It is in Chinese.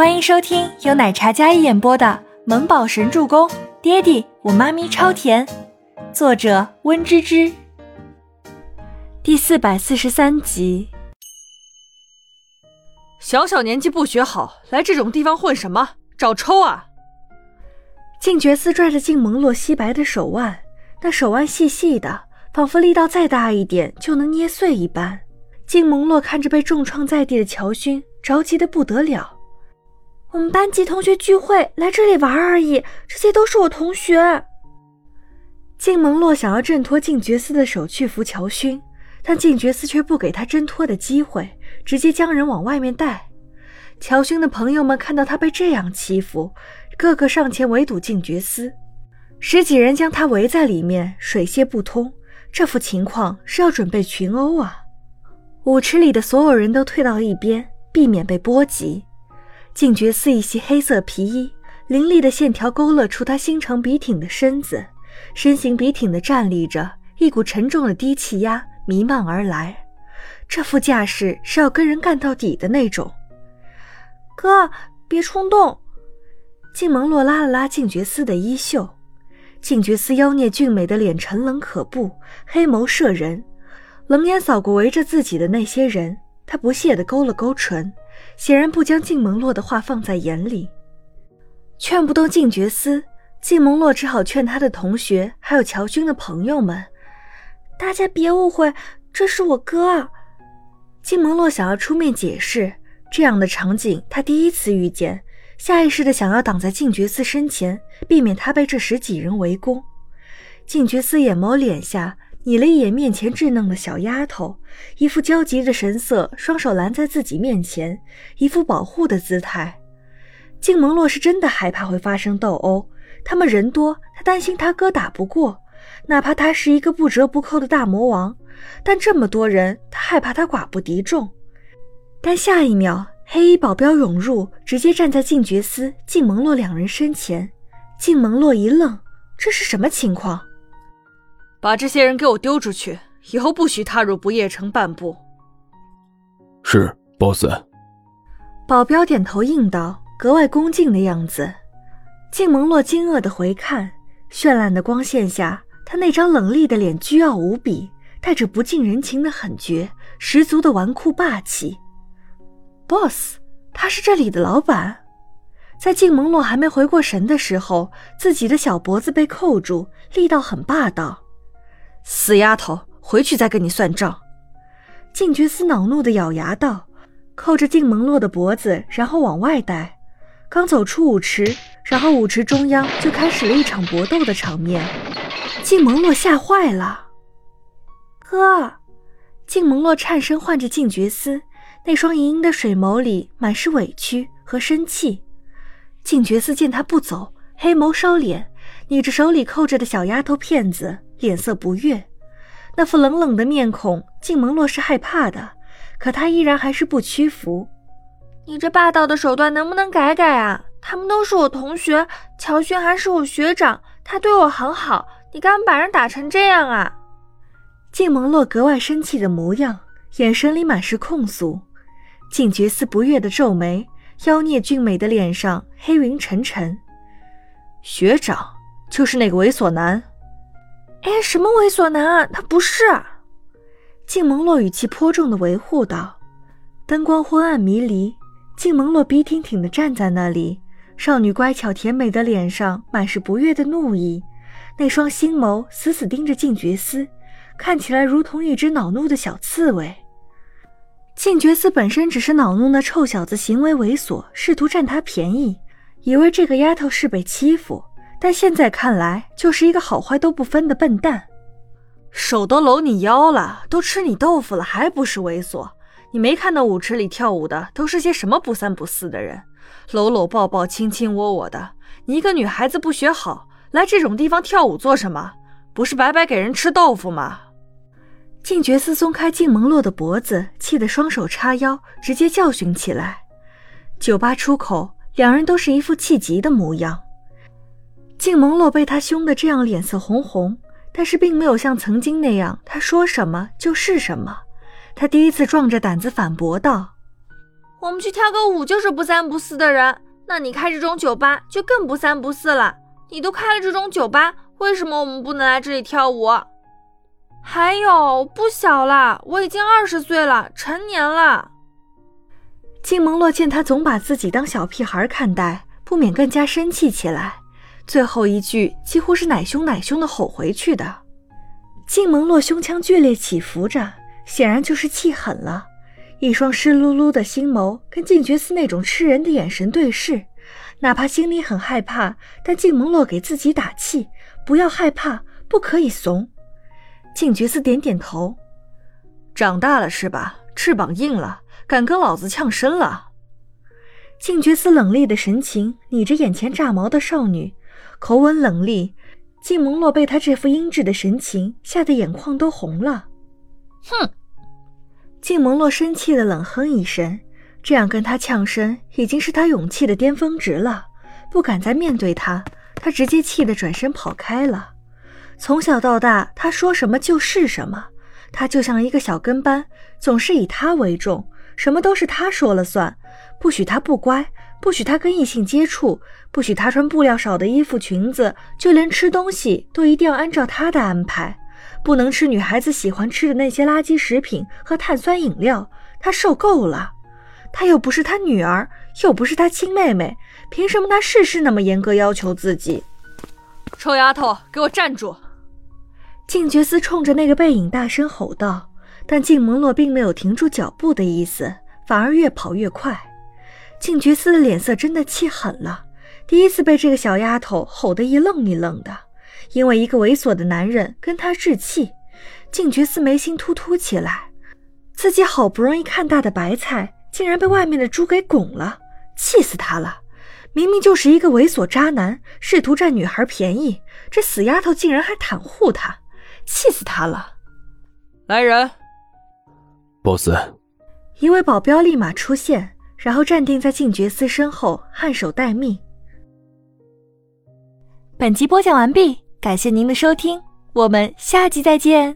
欢迎收听由奶茶嘉一演播的《萌宝神助攻》，爹地我妈咪超甜，作者温芝芝。第四百四十三集。小小年纪不学好，来这种地方混什么？找抽啊！静觉寺拽着静萌洛皙白的手腕，那手腕细细的，仿佛力道再大一点就能捏碎一般。静萌洛看着被重创在地的乔勋，着急的不得了。我们班级同学聚会，来这里玩而已。这些都是我同学。静萌洛想要挣脱静觉司的手去扶乔勋，但静觉司却不给他挣脱的机会，直接将人往外面带。乔勋的朋友们看到他被这样欺负，个个上前围堵静觉司，十几人将他围在里面，水泄不通。这副情况是要准备群殴啊！舞池里的所有人都退到一边，避免被波及。静觉寺一袭黑色皮衣，凌厉的线条勾勒出他心长笔挺的身子，身形笔挺的站立着，一股沉重的低气压弥漫而来。这副架势是要跟人干到底的那种。哥，别冲动。静萌洛拉了拉静觉司的衣袖，静觉司妖孽俊美的脸沉冷可怖，黑眸摄人，冷眼扫过围着自己的那些人，他不屑地勾了勾唇。显然不将静萌洛的话放在眼里，劝不动静觉司，静萌洛只好劝他的同学，还有乔军的朋友们：“大家别误会，这是我哥。”静萌洛想要出面解释，这样的场景他第一次遇见，下意识的想要挡在静觉司身前，避免他被这十几人围攻。静觉司眼眸敛下。睨了一眼面前稚嫩的小丫头，一副焦急的神色，双手拦在自己面前，一副保护的姿态。静萌洛是真的害怕会发生斗殴，他们人多，他担心他哥打不过，哪怕他是一个不折不扣的大魔王，但这么多人，他害怕他寡不敌众。但下一秒，黑衣保镖涌入，直接站在静觉司、静萌洛两人身前。静萌洛一愣，这是什么情况？把这些人给我丢出去，以后不许踏入不夜城半步。是，boss。保镖点头应道，格外恭敬的样子。静蒙洛惊愕的回看，绚烂的光线下，他那张冷厉的脸倨傲无比，带着不近人情的狠绝，十足的纨绔霸气。boss，他是这里的老板。在静蒙洛还没回过神的时候，自己的小脖子被扣住，力道很霸道。死丫头，回去再跟你算账！静觉司恼怒的咬牙道，扣着静萌洛的脖子，然后往外带。刚走出舞池，然后舞池中央就开始了一场搏斗的场面。静萌洛吓坏了，哥！静萌洛颤声唤着静觉司，那双盈盈的水眸里满是委屈和生气。静觉司见他不走，黑眸收敛，捏着手里扣着的小丫头片子。脸色不悦，那副冷冷的面孔，静萌洛是害怕的，可他依然还是不屈服。你这霸道的手段能不能改改啊？他们都是我同学，乔轩还是我学长，他对我很好，你干嘛把人打成这样啊？静萌洛格外生气的模样，眼神里满是控诉。静觉司不悦的皱眉，妖孽俊美的脸上黑云沉沉。学长就是那个猥琐男。哎，什么猥琐男啊？他不是。静萌洛语气颇重的维护道。灯光昏暗迷离，静萌洛笔挺挺的站在那里，少女乖巧甜美的脸上满是不悦的怒意，那双星眸死死盯着静觉司，看起来如同一只恼怒的小刺猬。静觉司本身只是恼怒那臭小子行为猥琐，试图占他便宜，以为这个丫头是被欺负。但现在看来，就是一个好坏都不分的笨蛋。手都搂你腰了，都吃你豆腐了，还不是猥琐？你没看到舞池里跳舞的都是些什么不三不四的人，搂搂抱抱、卿卿我我的。你一个女孩子不学好，来这种地方跳舞做什么？不是白白给人吃豆腐吗？静觉寺松开静萌洛的脖子，气得双手叉腰，直接教训起来。酒吧出口，两人都是一副气急的模样。静萌洛被他凶得这样脸色红红，但是并没有像曾经那样，他说什么就是什么。他第一次壮着胆子反驳道：“我们去跳个舞就是不三不四的人，那你开这种酒吧就更不三不四了。你都开了这种酒吧，为什么我们不能来这里跳舞？还有，不小了，我已经二十岁了，成年了。静蒙洛见他总把自己当小屁孩看待，不免更加生气起来。最后一句几乎是奶凶奶凶的吼回去的。静蒙洛胸腔剧烈起伏着，显然就是气狠了。一双湿漉漉的星眸跟静觉寺那种吃人的眼神对视，哪怕心里很害怕，但静蒙洛给自己打气：不要害怕，不可以怂。静觉寺点点头，长大了是吧？翅膀硬了，敢跟老子呛声了。静觉寺冷厉的神情睨着眼前炸毛的少女，口吻冷厉。静蒙洛被他这副阴鸷的神情吓得眼眶都红了。哼！静蒙洛生气的冷哼一声，这样跟他呛声已经是他勇气的巅峰值了，不敢再面对他，他直接气得转身跑开了。从小到大，他说什么就是什么，他就像一个小跟班，总是以他为重，什么都是他说了算，不许他不乖，不许他跟异性接触，不许他穿布料少的衣服裙子，就连吃东西都一定要按照他的安排，不能吃女孩子喜欢吃的那些垃圾食品和碳酸饮料，他受够了。他又不是他女儿，又不是他亲妹妹，凭什么他事事那么严格要求自己？臭丫头，给我站住！静觉寺冲着那个背影大声吼道，但静蒙洛并没有停住脚步的意思，反而越跑越快。静觉寺的脸色真的气狠了，第一次被这个小丫头吼得一愣一愣的，因为一个猥琐的男人跟她置气。静觉寺眉心突突起来，自己好不容易看大的白菜，竟然被外面的猪给拱了，气死他了！明明就是一个猥琐渣男，试图占女孩便宜，这死丫头竟然还袒护他。气死他了！来人，boss。一位保镖立马出现，然后站定在静觉寺身后，颔首待命。本集播讲完毕，感谢您的收听，我们下集再见。